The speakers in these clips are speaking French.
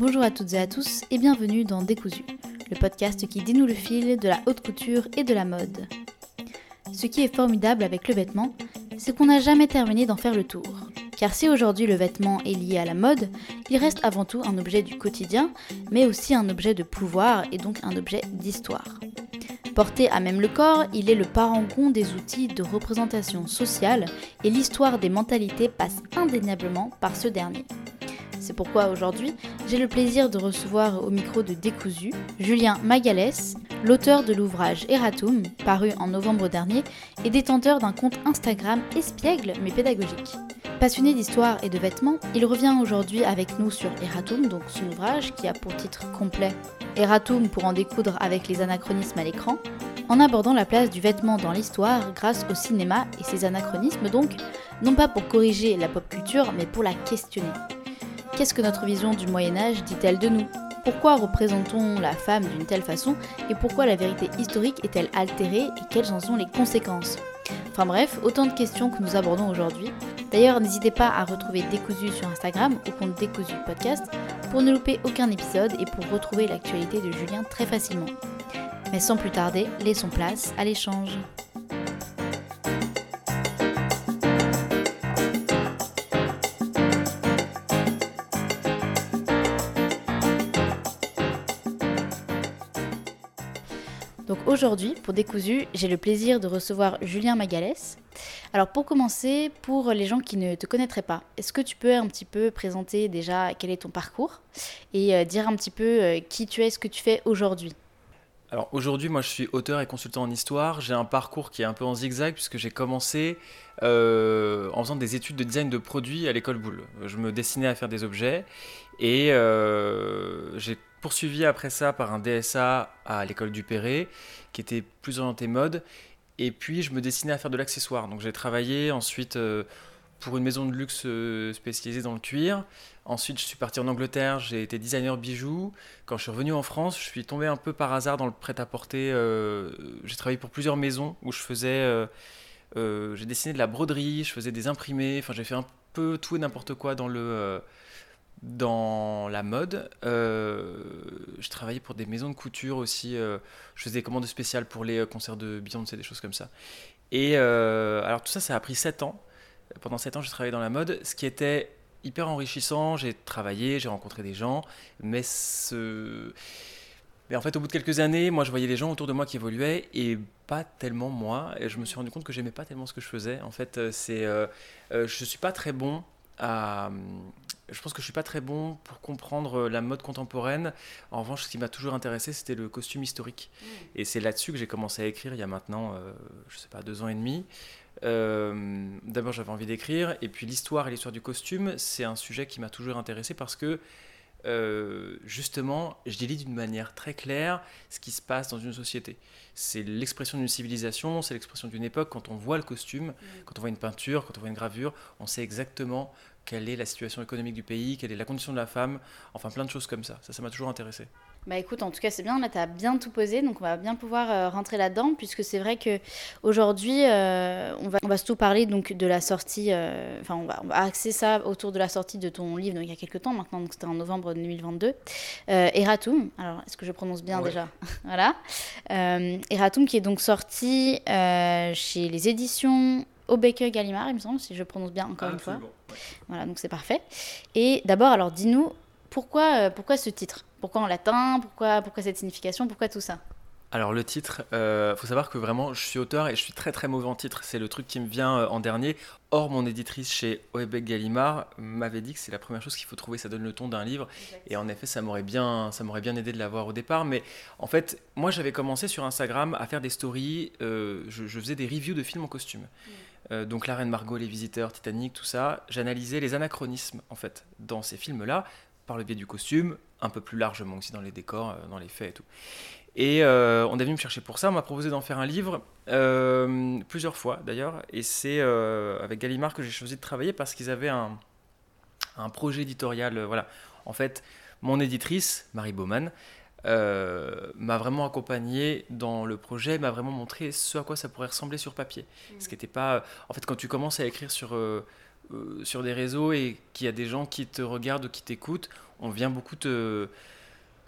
Bonjour à toutes et à tous et bienvenue dans Décousu, le podcast qui dénoue le fil de la haute couture et de la mode. Ce qui est formidable avec le vêtement, c'est qu'on n'a jamais terminé d'en faire le tour. Car si aujourd'hui le vêtement est lié à la mode, il reste avant tout un objet du quotidien, mais aussi un objet de pouvoir et donc un objet d'histoire. Porté à même le corps, il est le parangon des outils de représentation sociale et l'histoire des mentalités passe indéniablement par ce dernier. C'est pourquoi aujourd'hui, j'ai le plaisir de recevoir au micro de Décousu Julien Magalès, l'auteur de l'ouvrage Eratum, paru en novembre dernier, et détenteur d'un compte Instagram espiègle mais pédagogique. Passionné d'histoire et de vêtements, il revient aujourd'hui avec nous sur Eratum, donc son ouvrage qui a pour titre complet Eratum pour en découdre avec les anachronismes à l'écran, en abordant la place du vêtement dans l'histoire grâce au cinéma et ses anachronismes donc, non pas pour corriger la pop culture mais pour la questionner. Qu'est-ce que notre vision du Moyen Âge dit-elle de nous? Pourquoi représentons la femme d'une telle façon? Et pourquoi la vérité historique est-elle altérée? Et quelles en sont les conséquences? Enfin bref, autant de questions que nous abordons aujourd'hui. D'ailleurs, n'hésitez pas à retrouver Décousu sur Instagram au compte Décousu Podcast pour ne louper aucun épisode et pour retrouver l'actualité de Julien très facilement. Mais sans plus tarder, laissons place à l'échange. Aujourd'hui, pour Décousu, j'ai le plaisir de recevoir Julien Magalès. Alors pour commencer, pour les gens qui ne te connaîtraient pas, est-ce que tu peux un petit peu présenter déjà quel est ton parcours et euh, dire un petit peu euh, qui tu es, ce que tu fais aujourd'hui? Alors aujourd'hui, moi je suis auteur et consultant en histoire. J'ai un parcours qui est un peu en zigzag puisque j'ai commencé euh, en faisant des études de design de produits à l'école Boulle. Je me destinais à faire des objets et j'ai poursuivi après ça par un DSA à l'école du Perret, qui était plus orienté mode. Et puis, je me destinais à faire de l'accessoire. Donc, j'ai travaillé ensuite euh, pour une maison de luxe euh, spécialisée dans le cuir. Ensuite, je suis parti en Angleterre, j'ai été designer bijoux. Quand je suis revenu en France, je suis tombé un peu par hasard dans le prêt-à-porter. Euh, j'ai travaillé pour plusieurs maisons où je faisais. j'ai dessiné de la broderie, je faisais des imprimés. Enfin, j'ai fait un peu tout et n'importe quoi dans le dans la mode. Euh, je travaillais pour des maisons de couture aussi. Euh, je faisais des commandes spéciales pour les euh, concerts de Beyoncé, des choses comme ça. Et alors tout ça, ça a pris 7 ans. Pendant 7 ans, j'ai travaillé dans la mode, ce qui était hyper enrichissant. J'ai travaillé, j'ai rencontré des gens, mais en fait, au bout de quelques années, moi, je voyais les gens autour de moi qui évoluaient et pas tellement moi. Et je me suis rendu compte que j'aimais pas tellement ce que je faisais. En fait, c'est, je suis pas très bon à, je pense que je suis pas très bon pour comprendre euh, la mode contemporaine. En revanche, ce qui m'a toujours intéressé, c'était le costume historique. Mm. Et c'est là-dessus que j'ai commencé à écrire il y a maintenant, euh, je sais pas, deux ans et demi. Euh, d'abord, j'avais envie d'écrire, et puis l'histoire et l'histoire du costume, c'est un sujet qui m'a toujours intéressé parce que justement, je délie d'une manière très claire ce qui se passe dans une société. C'est l'expression d'une civilisation, c'est l'expression d'une époque. Quand on voit le costume, mm. quand on voit une peinture, quand on voit une gravure, on sait exactement quelle est la situation économique du pays, quelle est la condition de la femme, enfin plein de choses comme ça. Ça, ça m'a toujours intéressé. Bah écoute, en tout cas, c'est bien, là, tu as bien tout posé, donc on va bien pouvoir euh, rentrer là-dedans, puisque c'est vrai qu'aujourd'hui, euh, on, va, on va surtout parler donc, de la sortie, euh, enfin, on, va, on, va, axer ça autour de la sortie de ton livre, donc, il y a quelques temps maintenant, donc c'était en novembre 2022, Eratum, alors est-ce que je prononce bien déjà? Voilà. Eratum qui est donc sorti chez les éditions au Baker Gallimard, il me semble, si je prononce bien encore une fois. Voilà, donc c'est parfait. Et d'abord, alors dis-nous, pourquoi, euh, pourquoi ce titre? Pourquoi en latin? Pourquoi, pourquoi cette signification? Pourquoi tout ça? Alors le titre, il euh, faut savoir que vraiment je suis auteur et je suis très très mauvais en titre. C'est le truc qui me vient euh, en dernier. Or mon éditrice chez Oebec Gallimard m'avait dit que c'est la première chose qu'il faut trouver, ça donne le ton d'un livre. Et en effet, ça m'aurait bien, ça m'aurait bien aidé de l'avoir au départ. Mais en fait, moi j'avais commencé sur Instagram à faire des stories. je, faisais des reviews de films en costume. Mm. Euh, donc La Reine Margot, Les Visiteurs, Titanic, tout ça, j'analysais les anachronismes en fait dans ces films-là par le biais du costume, un peu plus largement aussi dans les décors, euh, dans les faits et tout. Et euh, on est venu me chercher pour ça, on m'a proposé d'en faire un livre plusieurs fois d'ailleurs, et c'est avec Gallimard que j'ai choisi de travailler parce qu'ils avaient un, un projet éditorial. voilà, en fait, mon éditrice, Marie Baumann, euh, m'a vraiment accompagné dans le projet, m'a vraiment montré ce à quoi ça pourrait ressembler sur papier. Ce qui n'était pas. En fait, quand tu commences à écrire sur, euh, sur des réseaux et qu'il y a des gens qui te regardent ou qui t'écoutent, on vient beaucoup te,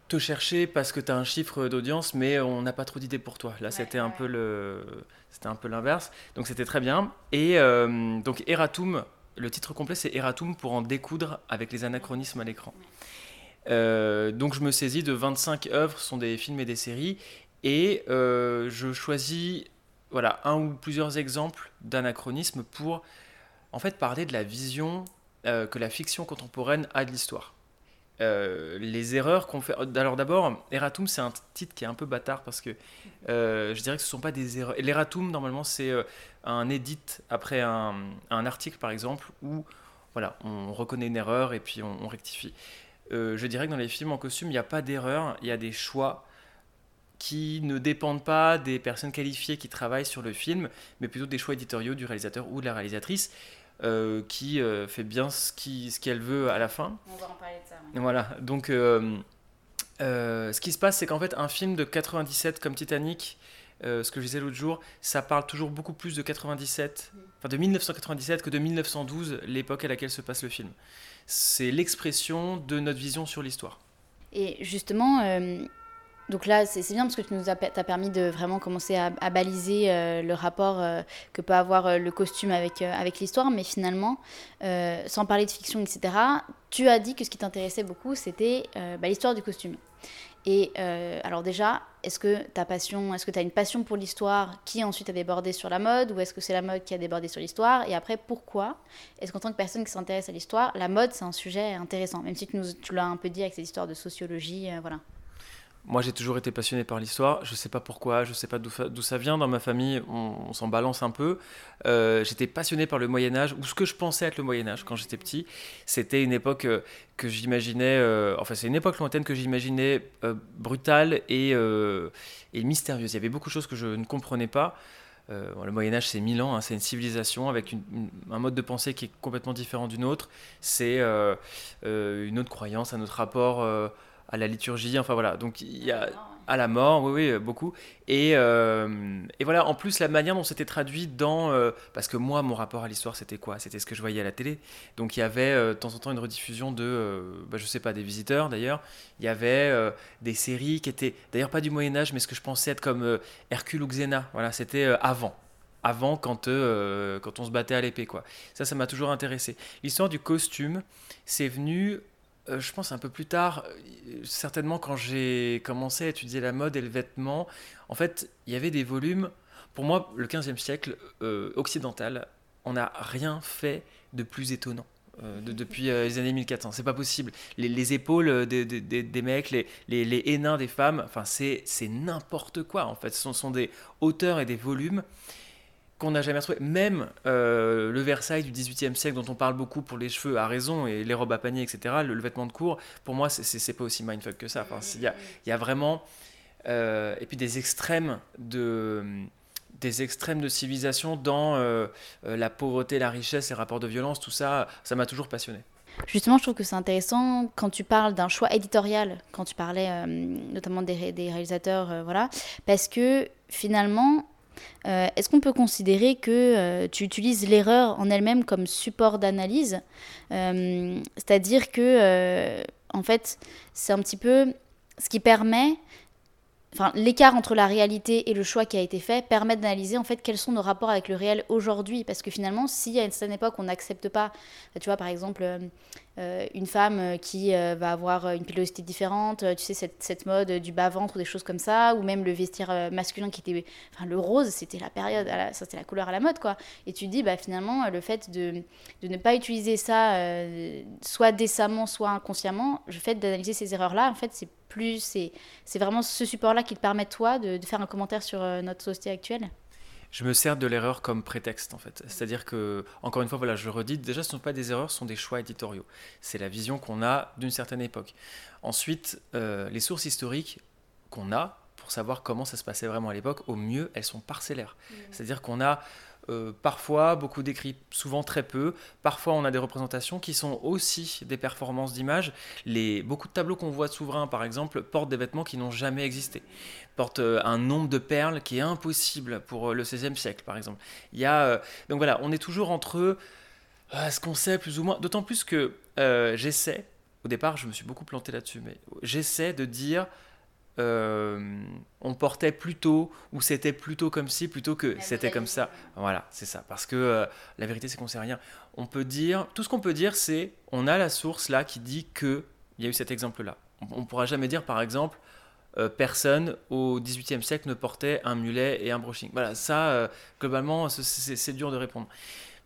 te chercher parce que tu as un chiffre d'audience, mais on n'a pas trop d'idées pour toi. Là, c'était un peu le, c'était un peu l'inverse. Donc c'était très bien. Et donc Eratum, le titre complet c'est Eratum pour en découdre avec les anachronismes à l'écran. Donc je me saisis de 25 œuvres, ce sont des films et des séries, et je choisis voilà, un ou plusieurs exemples d'anachronismes pour en fait parler de la vision euh, que la fiction contemporaine a de l'histoire. Euh, les erreurs qu'on fait. Alors d'abord, Eratum, c'est un titre qui est un peu bâtard parce que euh, je dirais que ce ne sont pas des erreurs. L'Eratum, normalement, c'est un edit après un, article, par exemple, où voilà, on reconnaît une erreur et puis on rectifie. Je dirais que dans les films en costume, il n'y a pas d'erreur, il y a des choix qui ne dépendent pas des personnes qualifiées qui travaillent sur le film, mais plutôt des choix éditoriaux du réalisateur ou de la réalisatrice. Euh, qui euh, fait bien ce qu'elle ce veut à la fin. On va en parler de ça. Voilà, donc euh, ce qui se passe, c'est qu'en fait, un film de 97 comme Titanic, ce que je disais l'autre jour, ça parle toujours beaucoup plus de 97, mm. enfin de 1997 que de 1912, l'époque à laquelle se passe le film. C'est l'expression de notre vision sur l'histoire. Et justement, donc là, c'est bien parce que tu nous as, permis de vraiment commencer à, baliser euh, le rapport euh, que peut avoir euh, le costume avec, avec l'histoire, mais finalement, sans parler de fiction, etc., tu as dit que ce qui t'intéressait beaucoup, c'était bah, l'histoire du costume. Et alors déjà, est-ce que ta passion, est-ce que tu as une passion pour l'histoire qui ensuite a débordé sur la mode, ou est-ce que c'est la mode qui a débordé sur l'histoire? Et après, pourquoi Est-ce qu'en tant que personne qui s'intéresse à l'histoire, la mode c'est un sujet intéressant, même si tu, nous, l'as un peu dit avec ces histoires de sociologie, voilà. Moi, j'ai toujours été passionné par l'histoire. Je ne sais pas pourquoi, je ne sais pas d'où ça vient. Dans ma famille, on, s'en balance un peu. Euh, j'étais passionné par le Moyen Âge, ou ce que je pensais être le Moyen Âge quand j'étais petit. C'était une époque euh, que j'imaginais, euh, enfin c'est une époque lointaine que j'imaginais brutale et, et, mystérieuse. Il y avait beaucoup de choses que je ne comprenais pas. le Moyen Âge, c'est mille ans, hein. c'est une civilisation avec un mode de pensée qui est complètement différent d'une autre. C'est une autre croyance, un autre rapport à la liturgie, enfin voilà. Donc il y a à la mort, oui, oui, beaucoup. Et, euh, et voilà, en plus, la manière dont c'était traduit dans. Euh, parce que moi, mon rapport à l'histoire, c'était quoi? C'était ce que je voyais à la télé. Donc il y avait euh, de temps en temps une rediffusion de. Bah, je sais pas, des visiteurs d'ailleurs. Il y avait des séries qui étaient. D'ailleurs, pas du Moyen-Âge, mais ce que je pensais être comme Hercule ou Xena. Voilà, c'était avant avant quand, quand on se battait à l'épée. quoi. Ça, ça m'a toujours intéressé. L'histoire du costume, c'est venu euh, je pense un peu plus tard, euh, certainement quand j'ai commencé à étudier la mode et le vêtement, en fait, il y avait des volumes. Pour moi, le 15e siècle euh, occidental, on n'a rien fait de plus étonnant. depuis les années 1400. C'est pas possible. Les, épaules des, des, mecs, les, les, des femmes, enfin, c'est n'importe quoi en fait. Ce sont, sont, des hauteurs et des volumes qu'on n'a jamais retrouvé. Même euh, le Versailles du XVIIIe siècle, dont on parle beaucoup pour les cheveux, à raison, et les robes à panier, etc., le, vêtement de cour, pour moi, c'est pas aussi mindfuck que ça. Il y a, vraiment. Euh, et puis des extrêmes de des extrêmes de civilisation dans euh, la pauvreté, la richesse, les rapports de violence, tout ça, ça m'a toujours passionné. Justement, je trouve que c'est intéressant quand tu parles d'un choix éditorial, quand tu parlais notamment des, des réalisateurs, voilà, parce que finalement, euh, est-ce qu'on peut considérer que euh, tu utilises l'erreur en elle-même comme support d'analyse? Euh, C'est-à-dire que, en fait, c'est un petit peu ce qui permet Enfin, l'écart entre la réalité et le choix qui a été fait permet d'analyser en fait quels sont nos rapports avec le réel aujourd'hui parce que finalement si à une certaine époque on n'accepte pas tu vois par exemple euh, une femme euh, qui euh, va avoir une pilosité différente, tu sais, cette, cette mode du bas-ventre ou des choses comme ça, ou même le vestiaire masculin qui était. Enfin, le rose, c'était la période, c'était la couleur à la mode, quoi. Et tu dis, bah, finalement, le fait de, de ne pas utiliser ça, soit décemment, soit inconsciemment, le fait d'analyser ces erreurs-là, en fait, c'est C'est vraiment ce support-là qui te permet, toi, de, de faire un commentaire sur notre société actuelle? Je me sers de l'erreur comme prétexte en fait. C'est-à-dire que, encore une fois, voilà, je redis, déjà ce ne sont pas des erreurs, ce sont des choix éditoriaux. C'est la vision qu'on a d'une certaine époque. Ensuite, euh, les sources historiques qu'on a pour savoir comment ça se passait vraiment à l'époque, au mieux, elles sont parcellaires. Mmh. C'est-à-dire qu'on a euh, parfois beaucoup d'écrits, souvent très peu. Parfois, on a des représentations qui sont aussi des performances d'image. Les, beaucoup de tableaux qu'on voit de souverains, par exemple, portent des vêtements qui n'ont jamais existé. Portent euh, un nombre de perles qui est impossible pour euh, le XVIe siècle, par exemple. Y a, donc voilà, on est toujours entre Ce qu'on sait plus ou moins. D'autant plus que j'essaie, au départ je me suis beaucoup planté là-dessus, mais j'essaie de dire on portait plutôt ou c'était plutôt comme si plutôt que c'était comme ça. Voilà, c'est ça. Parce que la vérité c'est qu'on sait rien. On peut dire, tout ce qu'on peut dire c'est on a la source là qui dit que il y a eu cet exemple là. On, ne pourra jamais dire par exemple euh, personne au XVIIIe siècle ne portait un mulet et un brushing. Voilà, ça, euh, globalement, c'est dur de répondre.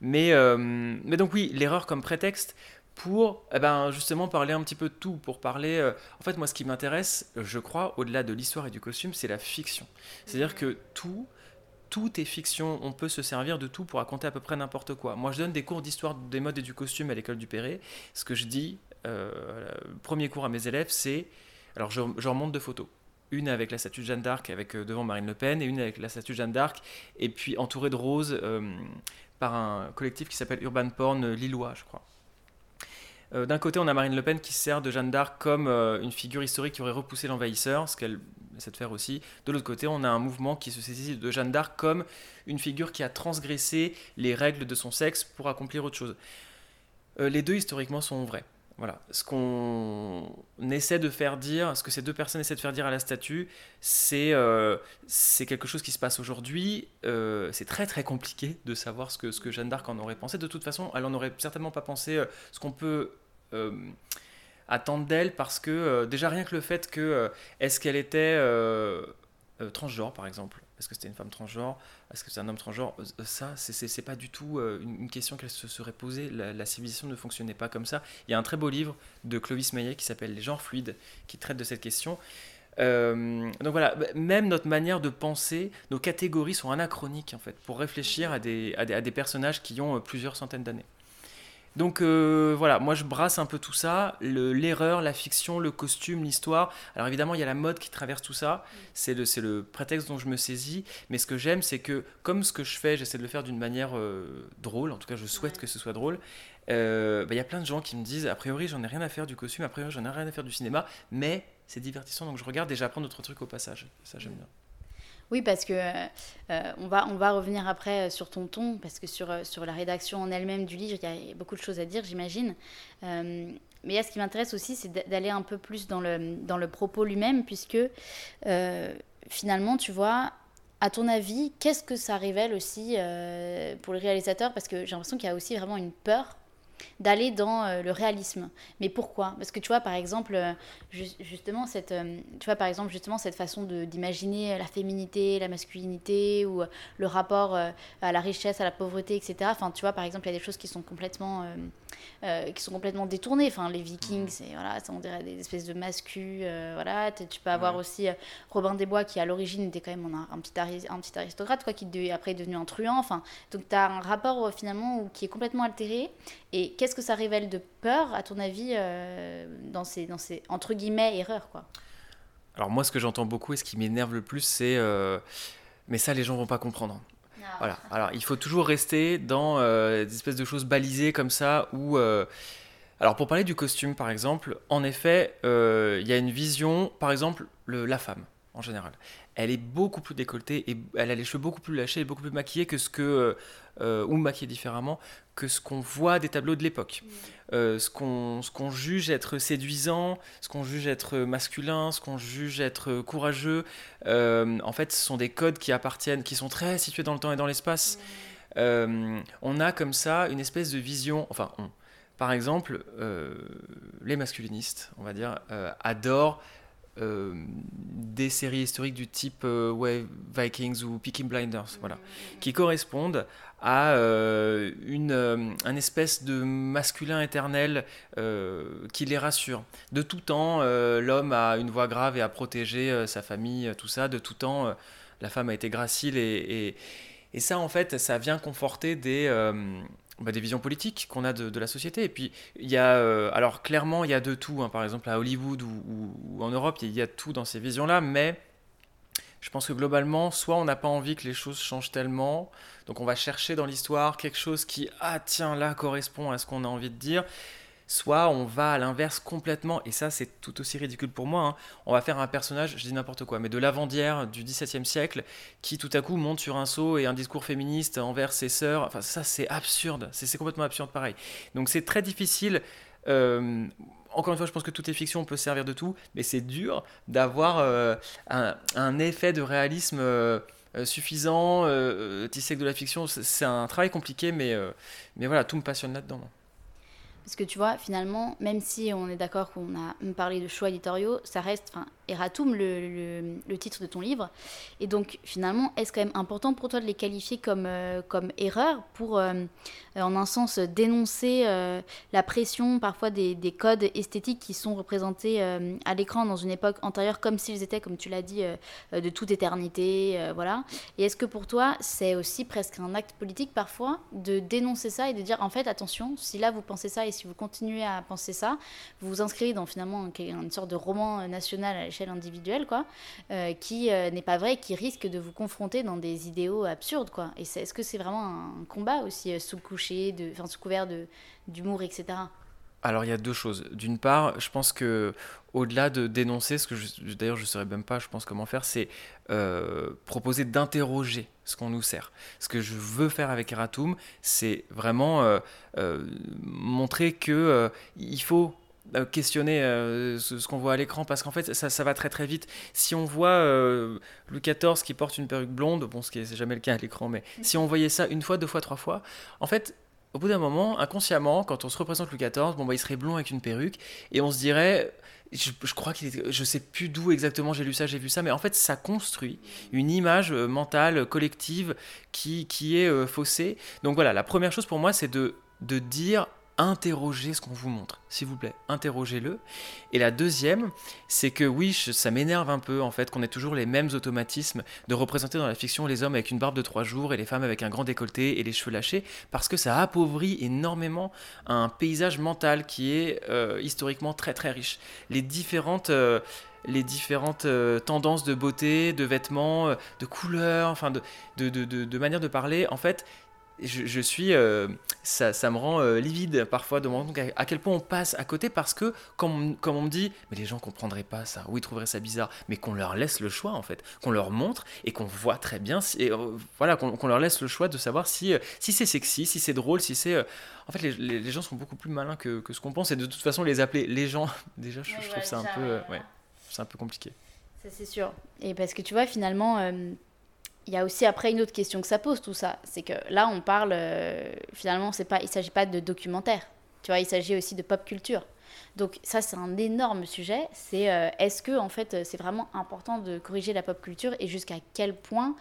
Mais, euh, mais donc oui, l'erreur comme prétexte pour eh ben, justement parler un petit peu de tout, pour parler... en fait, moi, ce qui m'intéresse, je crois, au-delà de l'histoire et du costume, c'est la fiction. C'est-à-dire que tout, tout est fiction, on peut se servir de tout pour raconter à peu près n'importe quoi. Moi, je donne des cours d'histoire des modes et du costume à l'école du Perret. Ce que je dis, le premier cours à mes élèves, c'est alors je, remonte deux photos. Une avec la statue de Jeanne d'Arc avec euh, devant Marine Le Pen et une avec la statue de Jeanne d'Arc et puis entourée de roses euh, par un collectif qui s'appelle Urban Porn euh, Lillois, je crois. D'un côté, on a Marine Le Pen qui sert de Jeanne d'Arc comme une figure historique qui aurait repoussé l'envahisseur, ce qu'elle essaie de faire aussi. De l'autre côté, on a un mouvement qui se saisit de Jeanne d'Arc comme une figure qui a transgressé les règles de son sexe pour accomplir autre chose. les deux, historiquement, sont vrais. Voilà. Ce qu'on essaie de faire dire, ce que ces deux personnes essaient de faire dire à la statue, c'est euh, quelque chose qui se passe aujourd'hui. Euh, c'est très très compliqué de savoir ce que, Jeanne d'Arc en aurait pensé. De toute façon, elle en aurait certainement pas pensé euh, ce qu'on peut attendre d'elle, parce que déjà rien que le fait que est-ce qu'elle était transgenre par exemple est-ce que c'était une femme transgenre? Est-ce que c'est un homme transgenre? Euh, Ça, c'est pas du tout euh, une question qu'elle se serait posée. La, civilisation ne fonctionnait pas comme ça. Il y a un très beau livre de Clovis Maillet qui s'appelle Les genres fluides, qui traite de cette question. Euh, donc voilà, bah, même notre manière de penser, nos catégories sont anachroniques en fait, pour réfléchir à des, à des personnages qui ont plusieurs centaines d'années. Donc euh, voilà, moi je brasse un peu tout ça, l'erreur, la fiction, le costume, l'histoire. Alors évidemment, il y a la mode qui traverse tout ça, c'est le, le prétexte dont je me saisis, mais ce que j'aime, c'est que comme ce que je fais, j'essaie de le faire d'une manière euh, drôle, en tout cas je souhaite que ce soit drôle, euh, bah, il y a plein de gens qui me disent, a priori j'en ai rien à faire du costume, a priori j'en ai rien à faire du cinéma, mais c'est divertissant, donc je regarde et j'apprends d'autres trucs au passage. Ça j'aime bien. Oui, parce que euh, on, va, on va revenir après euh, sur ton ton, parce que sur, euh, sur la rédaction en elle-même du livre, il y a beaucoup de choses à dire, j'imagine. mais ce qui m'intéresse aussi, c'est d'aller un peu plus dans le, dans le propos lui-même, puisque finalement, tu vois, à ton avis, qu'est-ce que ça révèle aussi pour le réalisateur? Parce que j'ai l'impression qu'il y a aussi vraiment une peur d'aller dans euh, le réalisme. Mais pourquoi? Parce que tu vois, par exemple, euh, justement, cette, euh, tu vois, par exemple, justement, cette façon d'imaginer la féminité, la masculinité, ou le rapport à la richesse, à la pauvreté, etc. Enfin, tu vois, par exemple, il y a des choses qui sont complètement, qui sont complètement détournées. Enfin, les vikings, c'est, voilà, ça, on dirait des espèces de mascus. voilà, tu peux avoir aussi Robin des Bois, qui à l'origine était quand même un, petit, un petit aristocrate, quoi, qui après est devenu un truand. Enfin, donc tu as un rapport finalement qui est complètement altéré. Et qu'est-ce que ça révèle de peur, à ton avis, euh, dans, ces, dans ces, entre guillemets, erreurs quoi? Alors moi, ce que j'entends beaucoup et ce qui m'énerve le plus, c'est... Euh, mais ça, les gens vont pas comprendre. Voilà. Alors, il faut toujours rester dans euh, des espèces de choses balisées comme ça, où... Alors, pour parler du costume, par exemple, en effet, il y a une vision, par exemple, le, la femme, en général elle est beaucoup plus décolletée et elle a les cheveux beaucoup plus lâchés et beaucoup plus maquillés que ce que ou maquillée différemment que ce qu'on voit des tableaux de l'époque. Euh, ce qu'on juge être séduisant, ce qu'on juge être masculin, ce qu'on juge être courageux, euh, en fait, ce sont des codes qui appartiennent, qui sont très situés dans le temps et dans l'espace. Euh, on a comme ça une espèce de vision, enfin, par exemple, les masculinistes, on va dire, adorent des séries historiques du type ouais, Vikings ou Peaky Blinders, voilà, qui correspondent à euh, une, euh, un espèce de masculin éternel euh, qui les rassure. De tout temps, l'homme a une voix grave et a protégé sa famille, tout ça. De tout temps, la femme a été gracile. Et, et, ça, en fait, ça vient conforter des, bah, des visions politiques qu'on a de, la société. Et puis, il y a, alors clairement, il y a de tout. Hein. Par exemple, à Hollywood ou, en Europe, il y a tout dans ces visions-là. Mais je pense que globalement, soit on n'a pas envie que les choses changent tellement, donc on va chercher dans l'histoire quelque chose qui, ah tiens, là correspond à ce qu'on a envie de dire. Soit on va à l'inverse complètement, et ça c'est tout aussi ridicule pour moi, hein. on va faire un personnage, je dis n'importe quoi, mais de l'Avandière du XVIIe siècle, qui tout à coup monte sur un seau et un discours féministe envers ses sœurs, enfin ça c'est absurde, c'est complètement absurde pareil. Donc c'est très difficile... Euh, encore une fois, je pense que toutes les fictions, on peut servir de tout, mais c'est dur d'avoir euh, un, effet de réalisme euh, suffisant, tissé que de la fiction. C'est un travail compliqué, mais, mais voilà, tout me passionne là-dedans. Parce que tu vois, finalement, même si on est d'accord qu'on a parlé de choix éditoriaux, ça reste, enfin, Eratum, le, titre de ton livre. Et donc, finalement, est-ce quand même important pour toi de les qualifier comme, euh, comme erreurs pour, euh, en un sens, dénoncer euh, la pression parfois des, des, codes esthétiques qui sont représentés à l'écran dans une époque antérieure, comme s'ils étaient, comme tu l'as dit, de toute éternité, voilà. Et est-ce que pour toi, c'est aussi presque un acte politique parfois de dénoncer ça et de dire, en fait, attention, si là vous pensez ça et si vous continuez à penser ça, vous vous inscrivez dans finalement une sorte de roman national l'échelle individuelle, quoi, euh, qui euh, n'est pas vrai, qui risque de vous confronter dans des idéaux absurdes, quoi. Et est-ce que c'est vraiment un combat aussi euh, sous coucher, de, enfin sous couvert d'humour, etc. Alors il y a deux choses. D'une part, je pense que au-delà de dénoncer, ce que d'ailleurs je ne saurais même pas, je pense comment faire, c'est proposer d'interroger ce qu'on nous sert. Ce que je veux faire avec Eratum, c'est vraiment montrer que il faut questionner euh, ce, qu'on voit à l'écran parce qu'en fait ça, ça, va très très vite. Si on voit euh, Louis XIV qui porte une perruque blonde, bon ce qui est jamais le cas à l'écran, mais si on voyait ça une fois, deux fois, trois fois, en fait au bout d'un moment, inconsciemment, quand on se représente Louis XIV, bon bah il serait blond avec une perruque et on se dirait je, crois qu'il était, je sais plus d'où exactement j'ai lu ça, j'ai vu ça, mais en fait ça construit une image mentale collective qui, qui est faussée. Donc voilà, la première chose pour moi c'est de, de dire interrogez ce qu'on vous montre, s'il vous plaît, interrogez-le. Et la deuxième, c'est que oui, ça m'énerve un peu en fait qu'on ait toujours les mêmes automatismes de représenter dans la fiction les hommes avec une barbe de trois jours et les femmes avec un grand décolleté et les cheveux lâchés, parce que ça appauvrit énormément un paysage mental qui est euh, historiquement très très riche. Les différentes euh, les euh, tendances de beauté, de vêtements, de couleurs, enfin de, de, de, de, manière de parler, en fait, je, suis, euh, ça, ça, me rend euh, livide parfois de me rendre compte à, quel point on passe à côté parce que, comme, comme on me dit, mais les gens comprendraient pas ça, ou ils trouveraient ça bizarre, mais qu'on leur laisse le choix en fait, qu'on leur montre et qu'on voit très bien, et, euh, voilà, qu'on leur laisse le choix de savoir si, si c'est sexy, si c'est drôle, si c'est. en fait, les, les, gens sont beaucoup plus malins que, que ce qu'on pense, et de toute façon, les appeler les gens, déjà, je, trouve ça un peu, ouais, c'est un peu compliqué. Ça c'est sûr. Et parce que tu vois, finalement il y a aussi après une autre question que ça pose tout ça, c'est que là on parle euh, finalement c'est pas il s'agit pas de documentaire, tu vois, il s'agit aussi de pop culture. Donc ça c'est un énorme sujet, c'est euh, est-ce que en fait c'est vraiment important de corriger la pop culture et jusqu'à quel point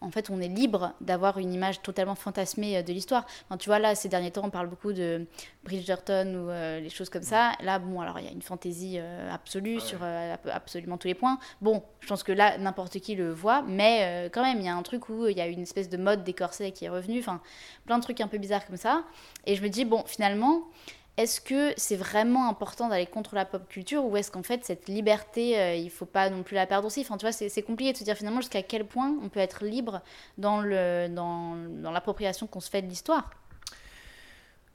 en fait, on est libre d'avoir une image totalement fantasmée euh, de l'histoire. tu vois, là, ces derniers temps, on parle beaucoup de Bridgerton ou euh, les choses comme ça. Là, bon, alors, il y a une fantaisie euh, absolue sur absolument tous les points. Bon, je pense que là, n'importe qui le voit, mais quand même, il y a un truc où il y a une espèce de mode des corsets qui est revenu. Enfin, plein de trucs un peu bizarres comme ça. Et je me dis, bon, finalement, est-ce que c'est vraiment important d'aller contre la pop culture ou est-ce qu'en fait cette liberté, il euh, il faut pas non plus la perdre aussi? Enfin, tu vois, c'est compliqué de se dire finalement jusqu'à quel point on peut être libre dans l'appropriation dans, qu'on se fait de l'histoire.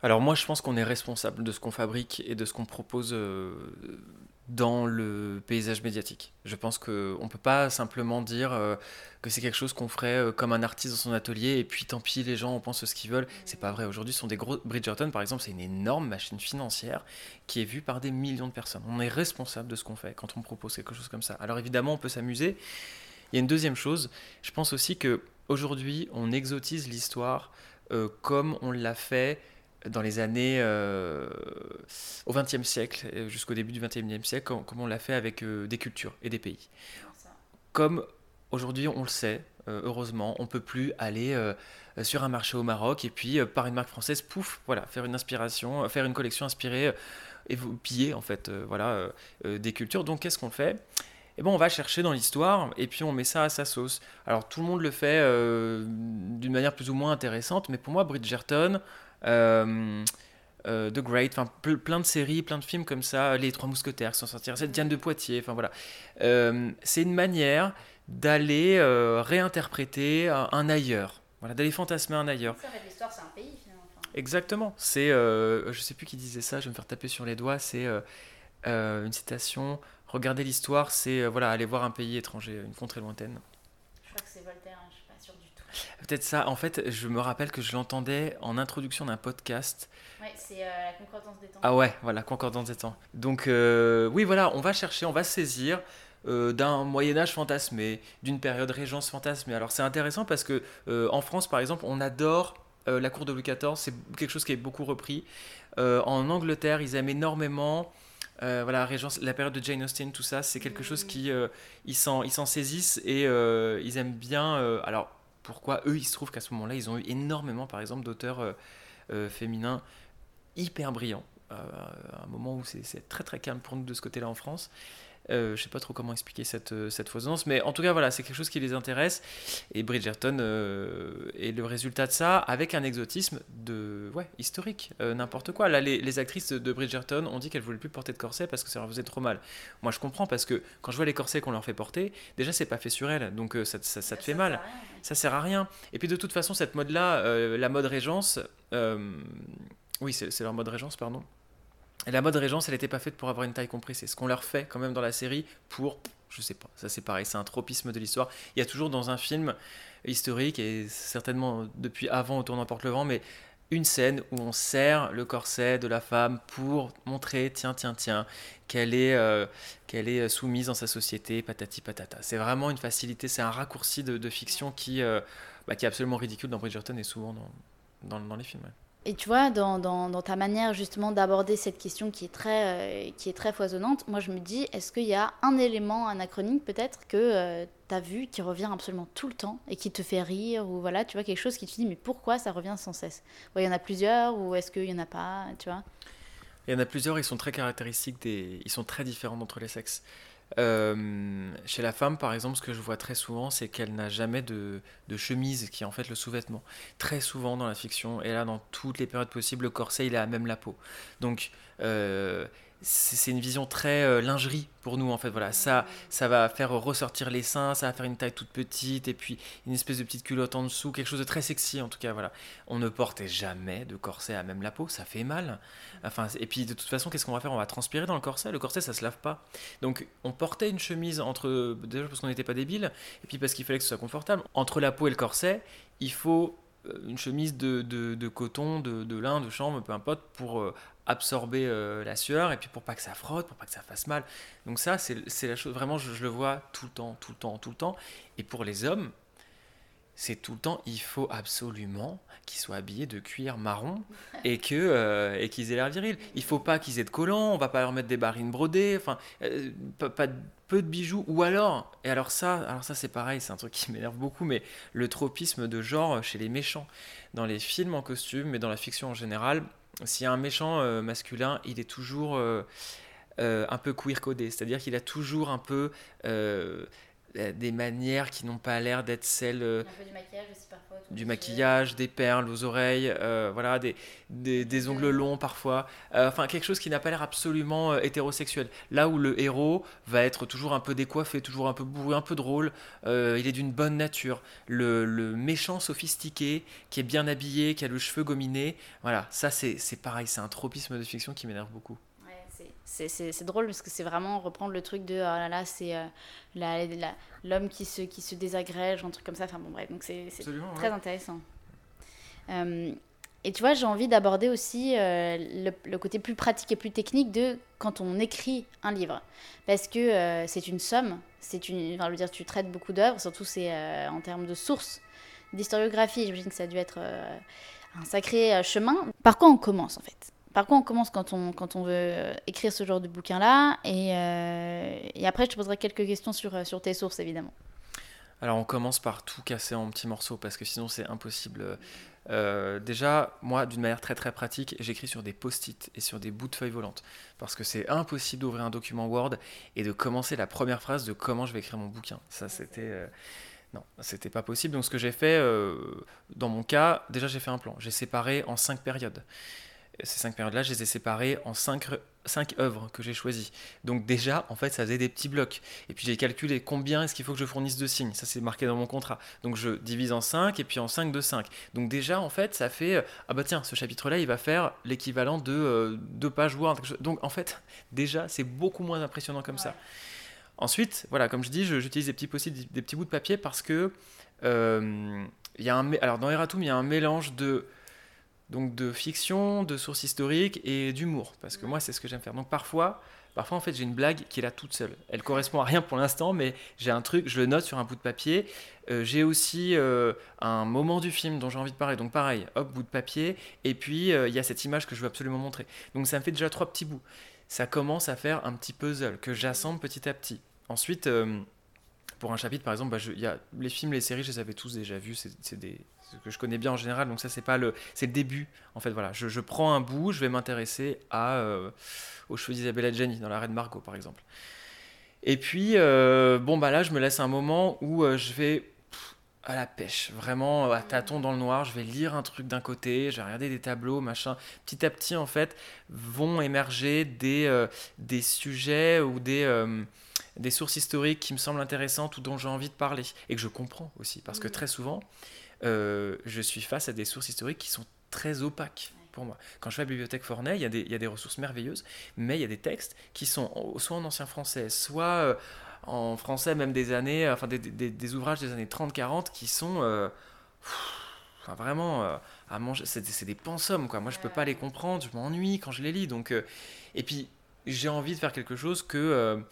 Alors moi, je pense qu'on est responsable de ce qu'on fabrique et de ce qu'on propose euh, dans le paysage médiatique. Je pense qu'on ne peut pas simplement dire euh, que c'est quelque chose qu'on ferait euh, comme un artiste dans son atelier et puis tant pis, les gens en pensent ce qu'ils veulent. C'est pas vrai. Aujourd'hui, sont des gros. Bridgerton, par exemple, c'est une énorme machine financière qui est vue par des millions de personnes. On est responsable de ce qu'on fait quand on propose quelque chose comme ça. Alors évidemment, on peut s'amuser. Il y a une deuxième chose. Je pense aussi que aujourd'hui, on exotise l'histoire euh, comme on l'a fait dans les années euh, au XXe siècle, euh, jusqu'au début du XXIe siècle, comme, on l'a fait avec euh, des cultures et des pays. Comme aujourd'hui on le sait, heureusement, on peut plus aller sur un marché au Maroc et puis par une marque française, pouf, voilà, faire une inspiration, faire une collection inspirée et vous piller en fait, voilà, des cultures. Donc qu'est-ce qu'on fait? Eh ben, on va chercher dans l'histoire et puis on met ça à sa sauce. Alors tout le monde le fait d'une manière plus ou moins intéressante, mais pour moi Bridgerton, euh, euh, The Great, enfin plein de séries, plein de films comme ça, Les Trois Mousquetaires qui sont sortis, cette Diane de Poitiers, enfin voilà. Euh, c'est une manière d'aller réinterpréter un, ailleurs, voilà, d'aller fantasmer un ailleurs. l'histoire, c'est un pays finalement. Exactement. C'est, je sais plus qui disait ça. Je vais me faire taper sur les doigts. C'est une citation. Regarder l'histoire, c'est voilà aller voir un pays étranger, une contrée lointaine. Je crois que c'est Voltaire. Hein, je suis pas sûre du tout. Peut-être ça. En fait, je me rappelle que je l'entendais en introduction d'un podcast. Ouais, c'est la concordance des temps. Ah ouais, voilà, concordance des temps. Donc oui, voilà, on va chercher, on va saisir euh, d'un Moyen Âge fantasmé, d'une période régence fantasmée. Alors c'est intéressant parce que euh, en France, par exemple, on adore euh, la cour de Louis XIV, c'est quelque chose qui est beaucoup repris. en Angleterre, ils aiment énormément voilà, régence, la période de Jane Austen, tout ça, c'est quelque chose qui ils s'en ils s'en saisissent et ils aiment bien. alors pourquoi eux, il se trouve qu'à ce moment-là, ils ont eu énormément, par exemple, d'auteurs féminins hyper brillants. à un moment où c'est très très calme pour nous de ce côté-là en France. Euh, je sais pas trop comment expliquer cette, euh, cette foisonnance, mais en tout cas, voilà, c'est quelque chose qui les intéresse. Et Bridgerton euh, est le résultat de ça, avec un exotisme de, ouais, historique, euh, n'importe quoi. Là, les, les, actrices de Bridgerton ont dit qu'elles voulaient plus porter de corset parce que ça leur faisait trop mal. Moi, je comprends parce que quand je vois les corsets qu'on leur fait porter, déjà, c'est pas fait sur elles, donc ça, ça, ça, te fait mal. Ça sert à rien. Et puis, de toute façon, cette mode-là, la mode régence, oui, c'est leur mode régence, pardon la mode régence, elle n'était pas faite pour avoir une taille compressée. Ce qu'on leur fait quand même dans la série pour, je sais pas, ça c'est pareil, c'est un tropisme de l'histoire. Il y a toujours dans un film historique, et certainement depuis avant au tournant porte le vent, mais une scène où on serre le corset de la femme pour montrer, tiens, tiens, tiens, qu'elle est, euh, qu'elle est soumise dans sa société, patati patata. C'est vraiment une facilité, c'est un raccourci de, fiction qui, euh, bah, qui est absolument ridicule dans Bridgerton et souvent dans, dans, les films. Et tu vois, dans, dans, ta manière justement d'aborder cette question qui est, très, euh, qui est très foisonnante, moi je me dis, est-ce qu'il y a un élément anachronique peut-être que euh, tu as vu qui revient absolument tout le temps et qui te fait rire Ou voilà, tu vois, quelque chose qui te dit, mais pourquoi ça revient sans cesse? Il y en a plusieurs ou est-ce qu'il n'y en a pas Tu vois? Il y en a plusieurs, ils sont très caractéristiques, ils sont très différents entre les sexes. Euh, chez la femme, par exemple, ce que je vois très souvent, c'est qu'elle n'a jamais de, chemise, qui est en fait le sous-vêtement. Très souvent dans la fiction, et là, dans toutes les périodes possibles, le corset, il a même la peau. Donc, euh, c'est une vision très euh, lingerie pour nous en fait. Voilà ça ça va faire ressortir les seins ça va faire une taille toute petite et puis une espèce de petite culotte en dessous quelque chose de très sexy en tout cas voilà. On ne portait jamais de corset à même la peau ça fait mal. Enfin et puis de toute façon qu'est-ce qu'on va faire? On va transpirer dans le corset. Le corset ça se lave pas. Donc on portait une chemise entre déjà parce qu'on n'était pas débile et puis parce qu'il fallait que ce soit confortable. Entre la peau et le corset il faut euh, une chemise de, de, coton, de, de, lin, de chambre, peu importe, pour euh, absorber euh, la sueur et puis pour pas que ça frotte, pour pas que ça fasse mal. Donc ça, c'est la chose, vraiment, je, le vois tout le temps, tout le temps, tout le temps. Et pour les hommes, c'est tout le temps, il faut absolument qu'ils soient habillés de cuir marron et que euh, et qu'ils aient l'air viril. Il faut pas qu'ils aient de collants, on va pas leur mettre des barines brodées, enfin euh, pas, peu de bijoux ou alors et alors ça alors ça c'est pareil, c'est un truc qui m'énerve beaucoup mais le tropisme de genre chez les méchants dans les films en costume mais dans la fiction en général, s'il y a un méchant euh, masculin, il est toujours un peu queer codé, c'est-à-dire qu'il a toujours un peu euh, des manières qui n'ont pas l'air d'être celles euh, du maquillage aussi parfois du maquillage des perles aux oreilles euh, voilà des, des, ongles longs parfois. Enfin quelque chose qui n'a pas l'air absolument hétérosexuel. Là où le héros va être toujours un peu décoiffé toujours un peu bourru un peu drôle il est d'une bonne nature. Le, le, méchant sophistiqué qui est bien habillé qui a le cheveu gominé voilà ça c'est pareil c'est un tropisme de fiction qui m'énerve beaucoup c'est drôle parce que c'est vraiment reprendre le truc de oh là là, c'est euh, l'homme qui se, qui se désagrège, un truc comme ça. Enfin bon, bref, donc c'est très intéressant. Euh, et tu vois, j'ai envie d'aborder aussi euh, le, côté plus pratique et plus technique de quand on écrit un livre. Parce que c'est une somme, c'est une, enfin, je veux dire, tu traites beaucoup d'œuvres, surtout c'est en termes de sources, d'historiographie. J'imagine que ça a dû être un sacré chemin. Par quoi on commence en fait? Par quoi on commence quand on, veut euh, écrire ce genre de bouquin-là et, euh, et, après, je te poserai quelques questions sur, euh, sur tes sources, évidemment. Alors, on commence par tout casser en petits morceaux parce que sinon, c'est impossible. déjà, moi, d'une manière très très pratique, j'écris sur des post-it et sur des bouts de feuilles volantes parce que c'est impossible d'ouvrir un document Word et de commencer la première phrase de comment je vais écrire mon bouquin. Ça, c'était. Non, c'était pas possible. Donc, ce que j'ai fait, dans mon cas, déjà, j'ai fait un plan. J'ai séparé en cinq périodes. Ces cinq périodes-là, je les ai séparées en cinq, cinq œuvres que j'ai choisies. Donc déjà, en fait, ça faisait des petits blocs. Et puis j'ai calculé combien est-ce qu'il faut que je fournisse de signes. Ça, c'est marqué dans mon contrat. Donc je divise en 5 et puis en 5 de 5. Donc déjà, en fait, ça fait... Euh, ah bah tiens, ce chapitre-là, il va faire l'équivalent de euh, deux pages Word. Donc en fait, déjà, c'est beaucoup moins impressionnant comme ça. Ensuite, voilà, comme je dis, j'utilise des petits des petits bouts de papier parce que... Euh, y a un, alors dans Eratum, il y a un mélange de donc de fiction, de sources historiques et d'humour, parce que moi c'est ce que j'aime faire. Donc parfois, parfois en fait j'ai une blague qui est là toute seule. Elle correspond à rien pour l'instant, mais j'ai un truc, je le note sur un bout de papier. Euh, j'ai aussi euh, un moment du film dont j'ai envie de parler, donc pareil, hop, bout de papier, et puis euh, il y a cette image que je veux absolument montrer. Donc ça me fait déjà trois petits bouts. Ça commence à faire un petit puzzle que j'assemble petit à petit. Ensuite, pour un chapitre, par exemple, bah, y a, les films, les séries, je les avais tous déjà vus. C'est des que je connais bien en général. Donc ça, c'est pas le, c'est le début. En fait, voilà, je, prends un bout, je vais m'intéresser à euh, aux cheveux d'Isabella Jenny dans la Reine Margot, par exemple. Et puis, euh, bon bah là, je me laisse un moment où euh, je vais à la pêche, vraiment à tâtons dans le noir. Je vais lire un truc d'un côté, je vais regarder des tableaux, machin. Petit à petit, en fait, vont émerger des, des sujets ou des des sources historiques qui me semblent intéressantes ou dont j'ai envie de parler et que je comprends aussi parce que très souvent euh, je suis face à des sources historiques qui sont très opaques pour moi. Quand je vais à la bibliothèque Forney, il y, a des, ressources merveilleuses, mais il y a des textes qui sont soit en ancien français, soit euh, en français même des années, enfin des, ouvrages des années 30-40 qui sont euh, vraiment à manger. C'est des pensums. Moi, je peux pas les comprendre, je m'ennuie quand je les lis. Et puis, j'ai envie de faire quelque chose que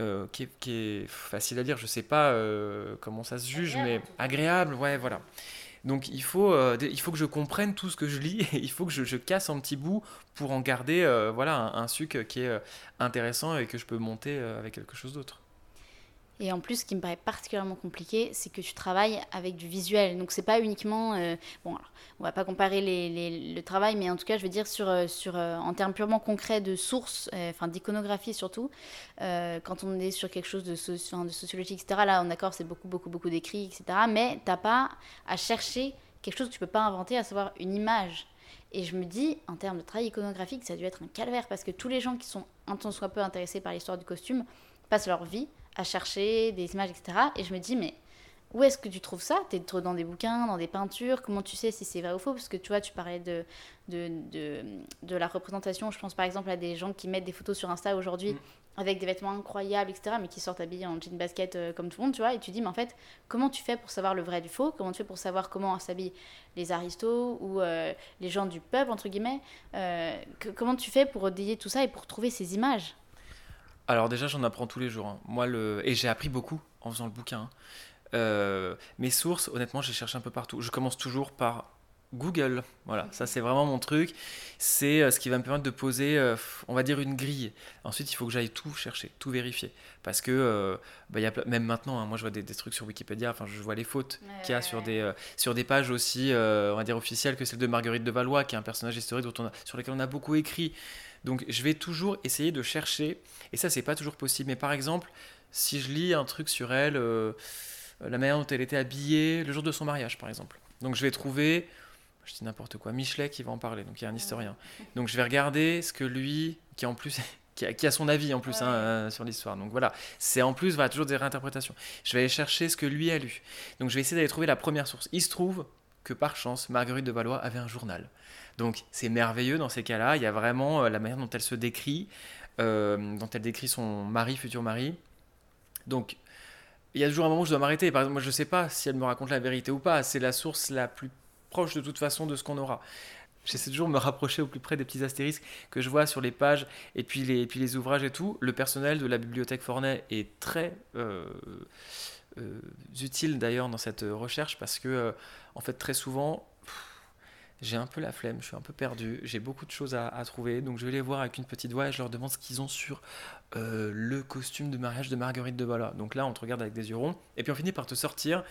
euh, qui, est, facile à dire, je sais pas euh, comment ça se juge, mais agréable, ouais, voilà. Donc il faut, euh, il faut que je comprenne tout ce que je lis, et il faut que je, casse un petit bout pour en garder voilà, un, un, suc qui est intéressant et que je peux monter avec quelque chose d'autre. Et en plus, ce qui me paraît particulièrement compliqué, c'est que tu travailles avec du visuel. Donc, c'est pas uniquement. Euh, bon, alors, on va pas comparer le travail, mais en tout cas, je veux dire, sur, euh, sur, euh, en termes purement concrets de sources, enfin d'iconographie surtout, quand on est sur quelque chose de, de sociologie, etc., là, on d'accord, c'est beaucoup, beaucoup, beaucoup d'écrits, etc. Mais t'as pas à chercher quelque chose que tu peux pas inventer, à savoir une image. Et je me dis, en termes de travail iconographique, ça a dû être un calvaire parce que tous les gens qui sont un tant soit peu intéressés par l'histoire du costume passent leur vie à chercher des images, etc. Et je me dis, mais où est-ce que tu trouves ça? Tu es dans des bouquins, dans des peintures Comment tu sais si c'est vrai ou faux? Parce que tu vois, tu parlais de, de, de, de, la représentation. Je pense par exemple à des gens qui mettent des photos sur Insta aujourd'hui mm. avec des vêtements incroyables, etc., mais qui sortent habillés en jean basket euh, comme tout le monde, tu vois. Et tu dis, mais en fait, comment tu fais pour savoir le vrai du faux? Comment tu fais pour savoir comment s'habillent les aristos ou euh, les gens du peuple, entre guillemets? Euh, Comment tu fais pour délier tout ça et pour trouver ces images? Alors déjà, j'en apprends tous les jours. Hein. Moi, le... Et j'ai appris beaucoup en faisant le bouquin. Hein. Euh, mes sources, honnêtement, j'ai cherché un peu partout. Je commence toujours par Google. Voilà, ça c'est vraiment mon truc. C'est euh, ce qui va me permettre de poser, euh, on va dire, une grille. Ensuite, il faut que j'aille tout chercher, tout vérifier. Parce que, bah, y a, même maintenant, hein, moi je vois des, trucs sur Wikipédia, enfin je vois les fautes qu'il y a sur des, sur des pages aussi, on va dire, officielles que celle de Marguerite de Valois, qui est un personnage historique dont on sur lequel on a beaucoup écrit. Donc je vais toujours essayer de chercher, et ça c'est pas toujours possible, mais par exemple, si je lis un truc sur elle, euh, la manière dont elle était habillée le jour de son mariage par exemple. Donc je vais trouver, je dis n'importe quoi, Michelet qui va en parler, donc il y a un historien. Donc je vais regarder ce que lui, qui en plus qui a, son avis en plus hein, euh, sur l'histoire. Donc voilà, c'est en plus voilà, toujours des réinterprétations. Je vais aller chercher ce que lui a lu. Donc je vais essayer d'aller trouver la première source. Il se trouve que par chance, Marguerite de Valois avait un journal. Donc c'est merveilleux dans ces cas-là. Il y a vraiment euh, la manière dont elle se décrit, euh, dont elle décrit son mari, futur mari. Donc il y a toujours un moment où je dois m'arrêter. Par exemple, moi je ne sais pas si elle me raconte la vérité ou pas. C'est la source la plus proche de toute façon de ce qu'on aura. J'essaie toujours de me rapprocher au plus près des petits astérisques que je vois sur les pages et puis les, ouvrages et tout. Le personnel de la bibliothèque Fornet est très euh, utile d'ailleurs dans cette recherche parce que, en fait, très souvent, j'ai un peu la flemme, je suis un peu perdu, j'ai beaucoup de choses à, trouver, donc je vais les voir avec une petite voix et je leur demande ce qu'ils ont sur euh, le costume de mariage de Marguerite de Valois. Donc là, on te regarde avec des yeux ronds, et puis on finit par te sortir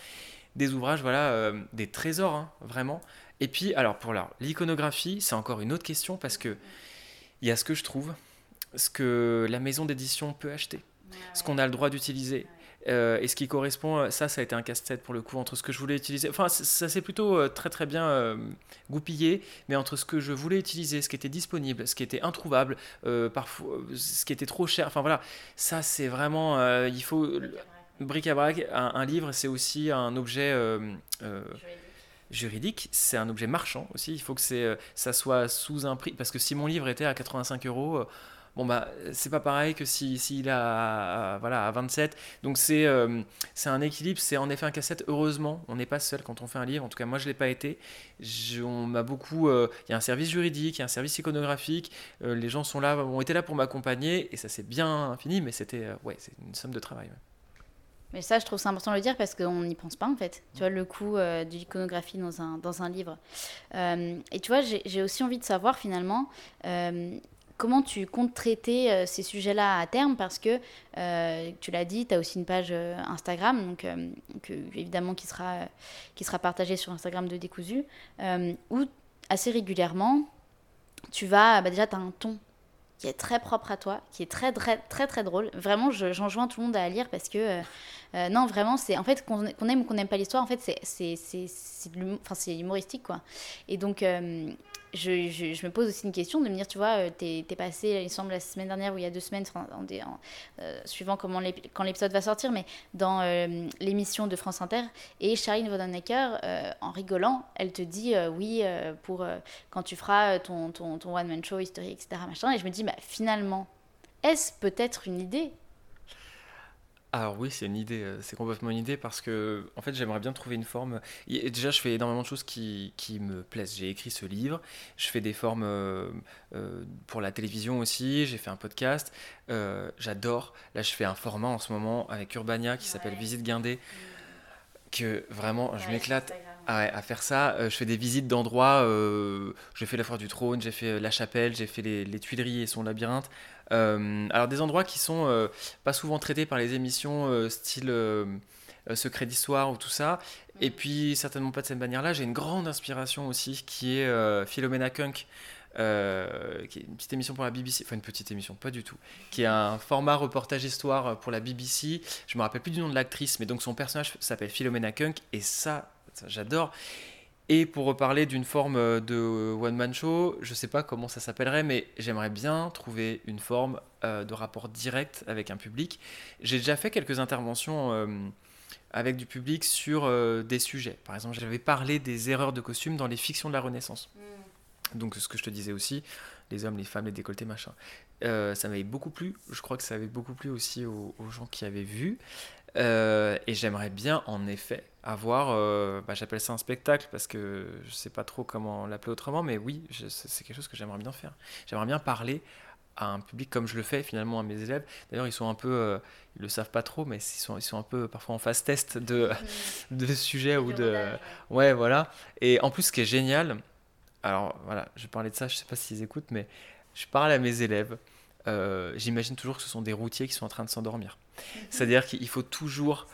des ouvrages, voilà, euh, des trésors, hein, vraiment. Et puis, alors pour l'iconographie, c'est encore une autre question parce que il y a ce que je trouve, ce que la maison d'édition peut acheter, ce qu'on a le droit d'utiliser et ce qui correspond, ça, ça a été un casse-tête pour le coup entre ce que je voulais utiliser. Enfin, ça s'est plutôt très très bien goupillé, mais entre ce que je voulais utiliser, ce qui était disponible, ce qui était introuvable, parfois, ce qui était trop cher. Enfin voilà, ça c'est vraiment, il faut bric-à-brac. Un, un, livre, c'est aussi un objet juridique, c'est un objet marchand aussi. Il faut que euh, ça soit sous un prix. Parce que si mon livre était à 85 euros, euh, bon bah c'est pas pareil que s'il si, a à, voilà, à 27. Donc c'est, euh, c'est un équilibre, c'est en effet un cassette. Heureusement, on n'est pas seul quand on fait un livre. En tout cas, moi je l'ai pas été. on m'a beaucoup. Il y a un service juridique, il y a un service iconographique. les gens sont là, ont été là pour m'accompagner et ça c'est bien fini, mais c'était ouais, c'est une somme de travail. Mais ça, je trouve c'est important de le dire parce qu'on n'y pense pas en fait. Tu vois, le coût euh, de l'iconographie dans un, dans un livre. Euh, et tu vois, j'ai aussi envie de savoir finalement euh, comment tu comptes traiter ces sujets-là à terme? Parce que, tu l'as dit, tu as aussi une page Instagram, donc, évidemment qui sera, qui sera partagée sur Instagram de Décousu, où assez régulièrement, tu vas, bah déjà, tu as un ton qui est très propre à toi, qui est très très très, très drôle. Vraiment, j'enjoins tout le monde à lire parce que euh, non, vraiment, c'est en fait qu'on aime ou qu'on n'aime pas l'histoire, en fait, c'est humoristique quoi. Et donc, euh, je, je, me pose aussi une question de me dire, tu vois, euh, t'es es passé, il semble, la semaine dernière ou il y a deux semaines, en, suivant comment quand l'épisode va sortir, mais dans l'émission de France Inter, et Charline Vanhoenacker, en rigolant, elle te dit, oui, pour quand tu feras ton, ton, one-man show, historique, etc., et je me dis, bah, finalement, est-ce peut-être une idée alors oui, c'est une idée, euh, c'est complètement une idée parce que en fait j'aimerais bien trouver une forme. déjà, je fais énormément de choses qui, qui me plaisent. J'ai écrit ce livre, je fais des formes euh, euh, pour la télévision aussi, j'ai fait un podcast, j'adore. Là, je fais un format en ce moment avec Urbania qui s'appelle Visite Guindé, que vraiment je m'éclate. à faire ça, je fais des visites d'endroits. j'ai fait la Foire du Trône, j'ai fait la Chapelle, j'ai fait les, les, Tuileries et son labyrinthe. Euh, alors des endroits qui sont euh, pas souvent traités par les émissions euh, style Secret d'Histoire ou tout ça. Et mm. puis certainement pas de cette manière-là. J'ai une grande inspiration aussi qui est Philomena Kunk. qui est une petite émission pour la BBC, enfin une petite émission, pas du tout, qui est un format reportage histoire pour la BBC. Je me rappelle plus du nom de l'actrice, mais donc son personnage s'appelle Philomena Kunk, et ça, ça j'adore. Et pour reparler d'une forme euh, de one-man show, je ne sais pas comment ça s'appellerait, mais j'aimerais bien trouver une forme euh, de rapport direct avec un public. J'ai déjà fait quelques interventions euh, avec du public sur des sujets. Par exemple, j'avais parlé des erreurs de costume dans les fictions de la Renaissance. Mm. Donc ce que je te disais aussi, les hommes, les femmes, les décolletés, machin. ça m'avait beaucoup plu. Je crois que ça avait beaucoup plu aussi aux, aux gens qui avaient vu. et j'aimerais bien, en effet, avoir, euh, bah, j'appelle ça un spectacle parce que je sais pas trop comment l'appeler autrement, mais oui, c'est quelque chose que j'aimerais bien faire. J'aimerais bien parler à un public comme je le fais finalement à mes élèves. D'ailleurs, ils sont un peu, euh, ils le savent pas trop, mais ils sont, ils sont un peu parfois en phase test de, de sujets ou de, ouais, voilà. Et en plus, ce qui est génial, alors voilà, je parlais de ça, je sais pas s'ils écoutent, mais je parle à mes élèves. Euh, j'imagine toujours que ce sont des routiers qui sont en train de s'endormir. C'est-à-dire qu'il faut toujours.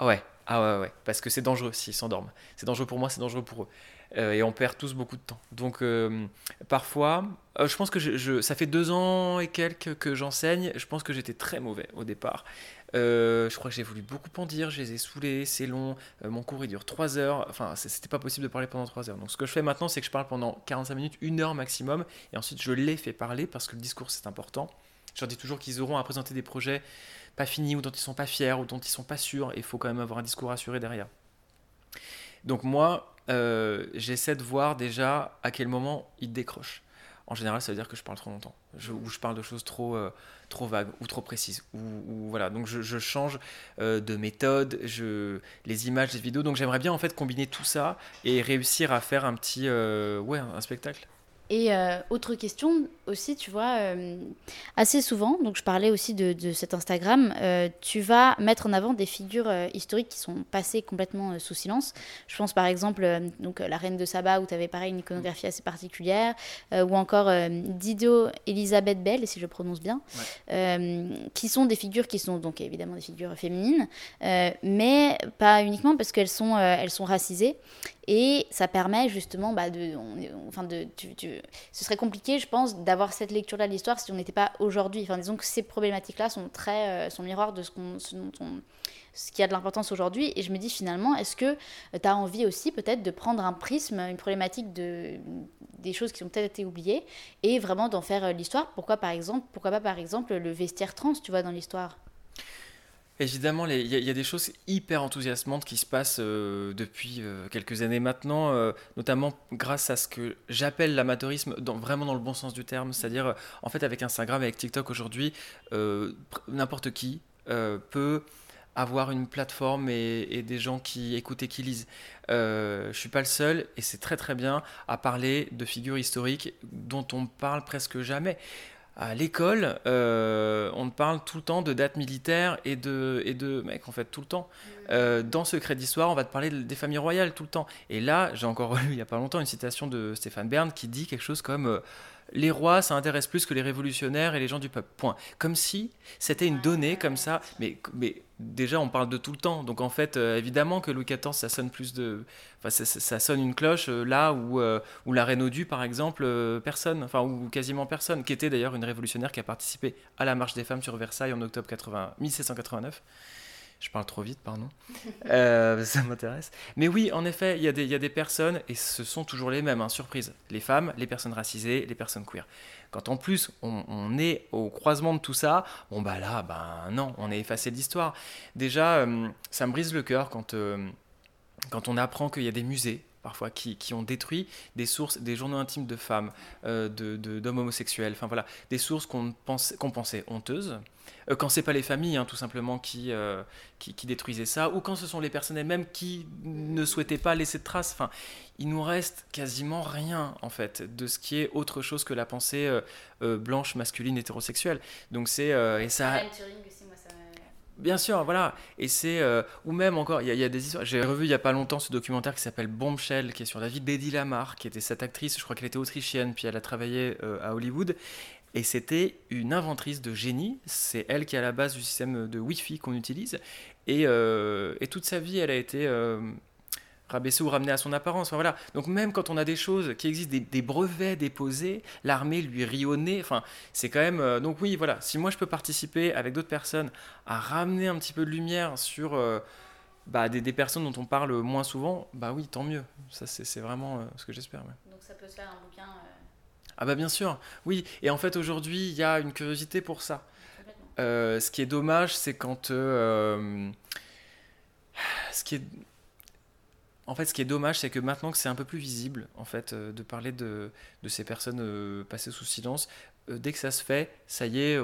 Ouais, ah ouais, ouais, parce que c'est dangereux s'ils s'endorment. C'est dangereux pour moi, c'est dangereux pour eux. Euh, et on perd tous beaucoup de temps. Donc euh, parfois, euh, je pense que je, ça fait deux ans et quelques que j'enseigne. Je pense que j'étais très mauvais au départ. je crois que j'ai voulu beaucoup en dire, je les ai saoulés, c'est long. mon cours il dure trois heures. Enfin, c'était pas possible de parler pendant trois heures. Donc ce que je fais maintenant, c'est que je parle pendant 45 minutes, une heure maximum. Et ensuite, je les fais parler parce que le discours c'est important. Je leur dis toujours qu'ils auront à présenter des projets pas finis ou dont ils sont pas fiers ou dont ils sont pas sûrs. Il faut quand même avoir un discours assuré derrière. Donc moi, euh, j'essaie de voir déjà à quel moment ils décrochent. En général, ça veut dire que je parle trop longtemps, ou je parle de choses trop, euh, trop vagues ou trop précises. Ou, voilà, donc je, change euh, de méthode, je, les images, les vidéos. Donc j'aimerais bien en fait combiner tout ça et réussir à faire un petit, ouais, un spectacle. Et euh, autre question aussi, tu vois, euh, assez souvent, donc je parlais aussi de, de cet Instagram, euh, tu vas mettre en avant des figures historiques qui sont passées complètement sous silence. Je pense par exemple donc la reine de Saba où tu avais pareil une iconographie assez particulière, ou encore Dido Elisabeth Bell, si je prononce bien, qui sont des figures qui sont donc évidemment des figures féminines, mais pas uniquement parce qu'elles sont, elles sont racisées. Et ça permet justement bah, de, enfin de, tu, tu, ce serait compliqué, je pense, d'avoir cette lecture-là de l'histoire si on n'était pas aujourd'hui. Enfin, disons que ces problématiques-là sont très, sont miroirs de ce, qu'on, ce, qui a de l'importance aujourd'hui. Et je me dis finalement, est-ce que tu as envie aussi peut-être de prendre un prisme, une problématique de, des choses qui ont peut-être été oubliées, et vraiment d'en faire l'histoire? Pourquoi par exemple, pourquoi pas par exemple le vestiaire trans, tu vois, dans l'histoire? Évidemment, il y, a des choses hyper enthousiasmantes qui se passent euh, depuis euh, quelques années maintenant, euh, notamment grâce à ce que j'appelle l'amateurisme, vraiment dans le bon sens du terme, c'est-à-dire en fait avec Instagram, avec TikTok aujourd'hui, n'importe qui peut avoir une plateforme et, des gens qui écoutent et qui lisent. je suis pas le seul, et c'est très très bien, à parler de figures historiques dont on parle presque jamais à l'école, euh, on parle tout le temps de dates militaires et de, et de mec, en fait, tout le temps. Euh, dans Secret d'Histoire, on va te parler des familles royales tout le temps. Et là, j'ai encore lu il n'y a pas longtemps une citation de Stéphane Bern qui dit quelque chose comme euh, les rois, ça intéresse plus que les révolutionnaires et les gens du peuple. Point. Comme si c'était une donnée comme ça. Mais, mais déjà, on parle de tout le temps. Donc en fait, euh, évidemment que Louis XIV, ça sonne plus de. Enfin, ça, sonne une cloche euh, là où, euh, où la reine du, par exemple, personne. Enfin, ou quasiment personne. Qui était d'ailleurs une révolutionnaire qui a participé à la marche des femmes sur Versailles en octobre 80, 1789. Je parle trop vite, pardon. Euh, ça m'intéresse. Mais oui, en effet, il y, a des, y a des personnes, et ce sont toujours les mêmes, hein, surprise. Les femmes, les personnes racisées, les personnes queer. Quand en plus on, est au croisement de tout ça, bon bah là, ben non, on est effacé de l'histoire. Déjà, euh, ça me brise le cœur quand, euh, quand on apprend qu'il y a des musées parfois, qui, qui, ont détruit des sources, des journaux intimes de femmes, euh, de, d'hommes homosexuels, enfin voilà, des sources qu'on, pense, qu'on pensait honteuses. Euh, quand c'est pas les familles, hein, tout simplement, euh, qui, qui, détruisaient ça, ou quand ce sont les personnes elles-mêmes qui ne souhaitaient pas laisser de traces. Enfin, il nous reste quasiment rien, en fait, de ce qui est autre chose que la pensée blanche, masculine, hétérosexuelle. Donc c'est... et ça... Bien sûr, voilà. Et c'est. Euh, ou même encore, il y, a des histoires. J'ai revu il n'y a pas longtemps ce documentaire qui s'appelle Bombshell, qui est sur la vie d'Eddie Lamar, qui était cette actrice, je crois qu'elle était autrichienne, puis elle a travaillé euh, à Hollywood. Et c'était une inventrice de génie. C'est elle qui est à la base du système de Wi-Fi qu'on utilise. Et, euh, et, toute sa vie, elle a été rabaisser ou ramener à son apparence. voilà. Donc même quand on a des choses qui existent, des, brevets déposés, l'armée lui rionnait. Enfin, c'est quand même. Euh, donc oui, voilà. Si moi je peux participer avec d'autres personnes à ramener un petit peu de lumière sur euh, bah, des, personnes dont on parle moins souvent, bah oui, tant mieux. Ça c'est vraiment euh, ce que j'espère. Donc ça peut se faire un bouquin. Ah bah bien sûr, oui. Et en fait aujourd'hui il y a une curiosité pour ça. ce qui est dommage, c'est quand ce qui est en fait, ce qui est dommage, c'est que maintenant que c'est un peu plus visible, en fait, euh, de parler de, de ces personnes euh, passées sous silence, euh, dès que ça se fait, ça y est,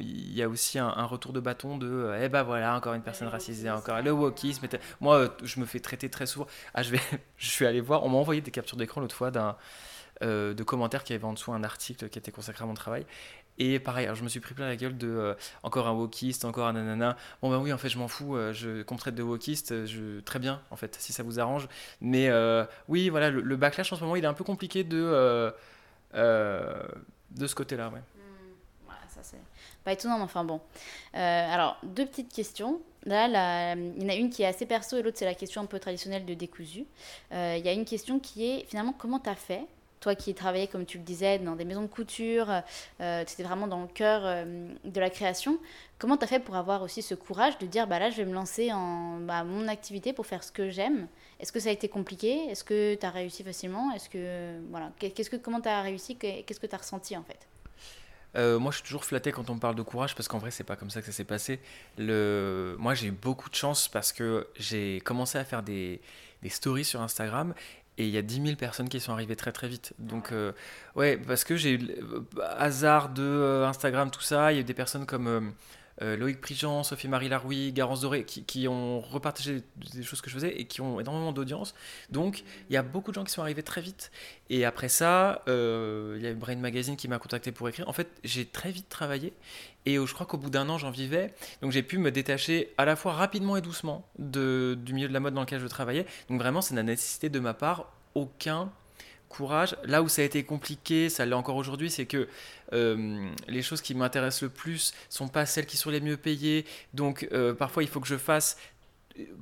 il y a aussi un, retour de bâton de eh ben voilà, encore une personne racisée, encore le wokisme. Moi, je me fais traiter très souvent. Ah, je, vais, je suis allé voir, on m'a envoyé des captures d'écran l'autre fois d'un. de commentaires qui avait en dessous un article qui était consacré à mon travail et pareil, je me suis pris plein la gueule de euh, encore un wokiste, encore un nanana. Bon, ben oui, en fait, je m'en fous, euh, je, qu'on traite de wokiste, euh, très bien, en fait, si ça vous arrange. Mais oui, voilà, le, backlash en ce moment, il est un peu compliqué de, de ce côté-là. Ouais. Hmm, ça, c'est pas étonnant, mais enfin bon. alors, deux petites questions. Là, il y en a une qui est assez perso et l'autre, c'est la question un peu traditionnelle de décousu. Il y a une question qui est finalement comment tu as fait toi qui travaillais, comme tu le disais, dans des maisons de couture, euh, tu étais vraiment dans le cœur euh, de la création. Comment tu as fait pour avoir aussi ce courage de dire, bah là, je vais me lancer en bah, mon activité pour faire ce que j'aime? Est-ce que ça a été compliqué? Est-ce que tu as réussi facilement? Est-ce que, voilà, qu'est-ce que, comment tu as réussi Qu'est-ce que tu as ressenti en fait? Euh, moi, je suis toujours flatté quand on me parle de courage parce qu'en vrai, c'est pas comme ça que ça s'est passé. Le... Moi, j'ai eu beaucoup de chance parce que j'ai commencé à faire des, des stories sur Instagram et il y a 10 000 personnes qui sont arrivées très très vite. Donc, euh, ouais, parce que j'ai eu le hasard de euh, Instagram, tout ça. Il y a eu des personnes comme euh, Loïc Prigent, Sophie-Marie Laroui, Garance Doré, qui, ont repartagé des choses que je faisais et qui ont énormément d'audience. Donc, il y a beaucoup de gens qui sont arrivés très vite. Et après ça, il y a Brain Magazine qui m'a contacté pour écrire. En fait, j'ai très vite travaillé. Et je crois qu'au bout d'un an, j'en vivais. Donc j'ai pu me détacher à la fois rapidement et doucement du milieu de la mode dans lequel je travaillais. Donc vraiment, ça n'a nécessité de ma part aucun courage. Là où ça a été compliqué, ça l'est encore aujourd'hui, c'est que euh, les choses qui m'intéressent le plus sont pas celles qui sont les mieux payées. Donc euh, parfois, il faut que je fasse.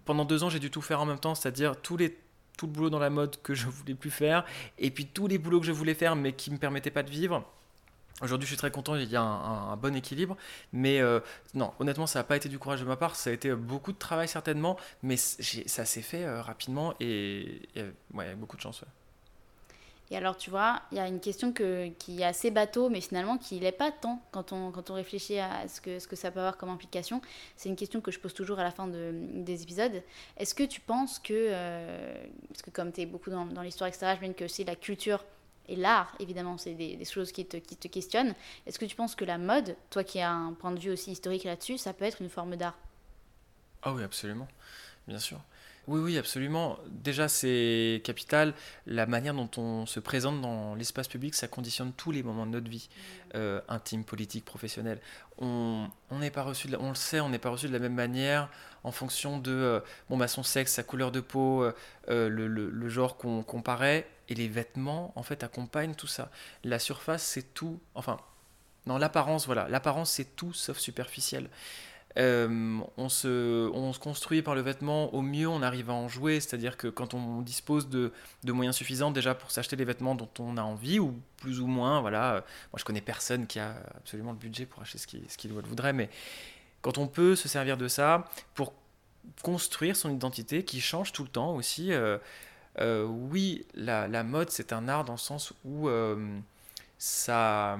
Pendant deux ans, j'ai dû tout faire en même temps, c'est-à-dire tous les tout le boulot dans la mode que je voulais plus faire, et puis tous les boulots que je voulais faire mais qui me permettaient pas de vivre. Aujourd'hui, je suis très content, il y a un, bon équilibre. Mais euh, non, honnêtement, ça n'a pas été du courage de ma part. Ça a été beaucoup de travail, certainement. Mais ça s'est fait euh, rapidement et, et ouais, beaucoup de chance. Et alors, tu vois, il y a une question que, qui est assez bateau, mais finalement qui n'est pas tant quand on, quand on réfléchit à ce que, ce que ça peut avoir comme implication. C'est une question que je pose toujours à la fin de, des épisodes. Est-ce que tu penses que, euh, parce que comme tu es beaucoup dans, l'histoire, etc., je que c'est la culture et l'art, évidemment, c'est des, des, choses qui te, qui te questionnent. Est-ce que tu penses que la mode, toi qui as un point de vue aussi historique là-dessus, ça peut être une forme d'art? Ah oui, absolument, bien sûr. Oui, oui, absolument. Déjà, c'est capital. La manière dont on se présente dans l'espace public, ça conditionne tous les moments de notre vie, mmh. euh, intime, politique, professionnelle. On n'est pas reçu, on le sait, on n'est pas reçu de la même manière en fonction de euh, bon, bah, son sexe, sa couleur de peau, euh, le, le, genre qu'on paraît. Et les vêtements, en fait, accompagnent tout ça. La surface, c'est tout. Enfin, non, l'apparence, voilà. L'apparence, c'est tout sauf superficiel. Euh, on, se, on se construit par le vêtement, au mieux on arrive à en jouer, c'est-à-dire que quand on dispose de, moyens suffisants déjà pour s'acheter les vêtements dont on a envie, ou plus ou moins, voilà, moi je connais personne qui a absolument le budget pour acheter ce qu'il voudrait, mais quand on peut se servir de ça pour construire son identité qui change tout le temps aussi, euh, euh, oui, la, mode c'est un art dans le sens où ça,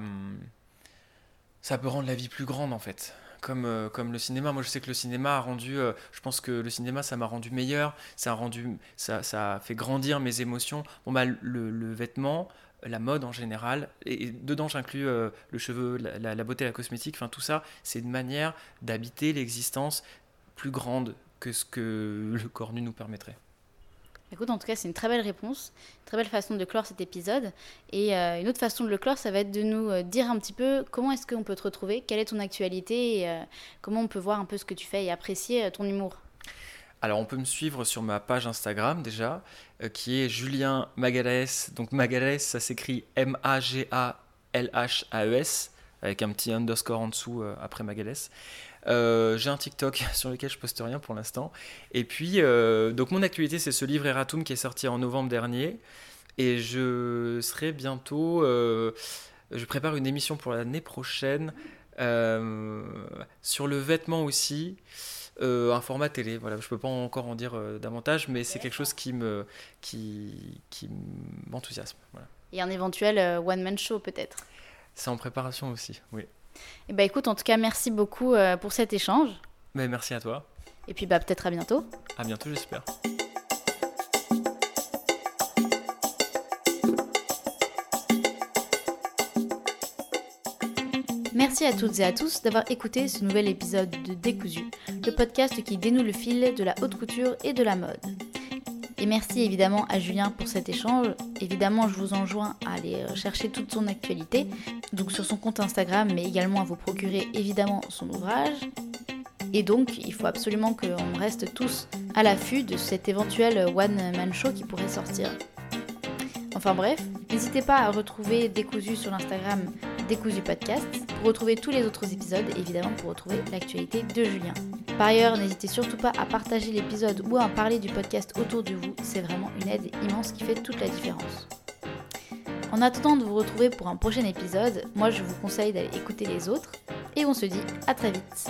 ça peut rendre la vie plus grande en fait comme, euh, comme le cinéma. Moi, je sais que le cinéma a rendu, euh, je pense que le cinéma, ça m'a rendu meilleur, ça a, rendu, ça, a fait grandir mes émotions. Bon, bah, le, le vêtement, la mode en général, et, dedans j'inclus euh, le cheveu, la, la, beauté, la cosmétique, enfin tout ça, c'est une manière d'habiter l'existence plus grande que ce que le corps nu nous permettrait. Écoute, en tout cas, c'est une très belle réponse, une très belle façon de clore cet épisode. Et euh, une autre façon de le clore, ça va être de nous euh, dire un petit peu comment est-ce qu'on peut te retrouver, quelle est ton actualité et euh, comment on peut voir un peu ce que tu fais et apprécier ton humour. Alors, on peut me suivre sur ma page Instagram déjà, qui est Julien Magalaes. Donc, Magalaes, ça s'écrit M-A-G-A-L-H-A-E-S, avec un petit underscore en dessous après Magalaes. Euh, j'ai un TikTok sur lequel je poste rien pour l'instant. Et puis, euh, donc mon actualité, c'est ce livre Eratum qui est sorti en novembre dernier. Et je serai bientôt. Euh, je prépare une émission pour l'année prochaine sur le vêtement aussi. un format télé. Voilà, je peux pas encore en dire davantage, mais c'est quelque chose qui me qui, qui m'enthousiasme. Voilà. Et un éventuel one man show peut-être? C'est en préparation aussi, oui. Eh ben, écoute, en tout cas, merci beaucoup euh, pour cet échange. Mais merci à toi. Et puis bah, peut-être à bientôt. À bientôt, j'espère. Merci à toutes et à tous d'avoir écouté ce nouvel épisode de Décousu, le podcast qui dénoue le fil de la haute couture et de la mode. Et merci évidemment à Julien pour cet échange. Évidemment, je vous enjoins à aller chercher toute son actualité, donc sur son compte Instagram, mais également à vous procurer évidemment son ouvrage. Et donc, il faut absolument qu'on reste tous à l'affût de cet éventuel one-man show qui pourrait sortir. Enfin bref, n'hésitez pas à retrouver Décousu sur l'Instagram Décousu Podcast pour retrouver tous les autres épisodes et évidemment pour retrouver l'actualité de Julien. Par ailleurs, n'hésitez surtout pas à partager l'épisode ou à en parler du podcast autour de vous, c'est vraiment une aide immense qui fait toute la différence. En attendant de vous retrouver pour un prochain épisode, moi je vous conseille d'aller écouter les autres et on se dit à très vite.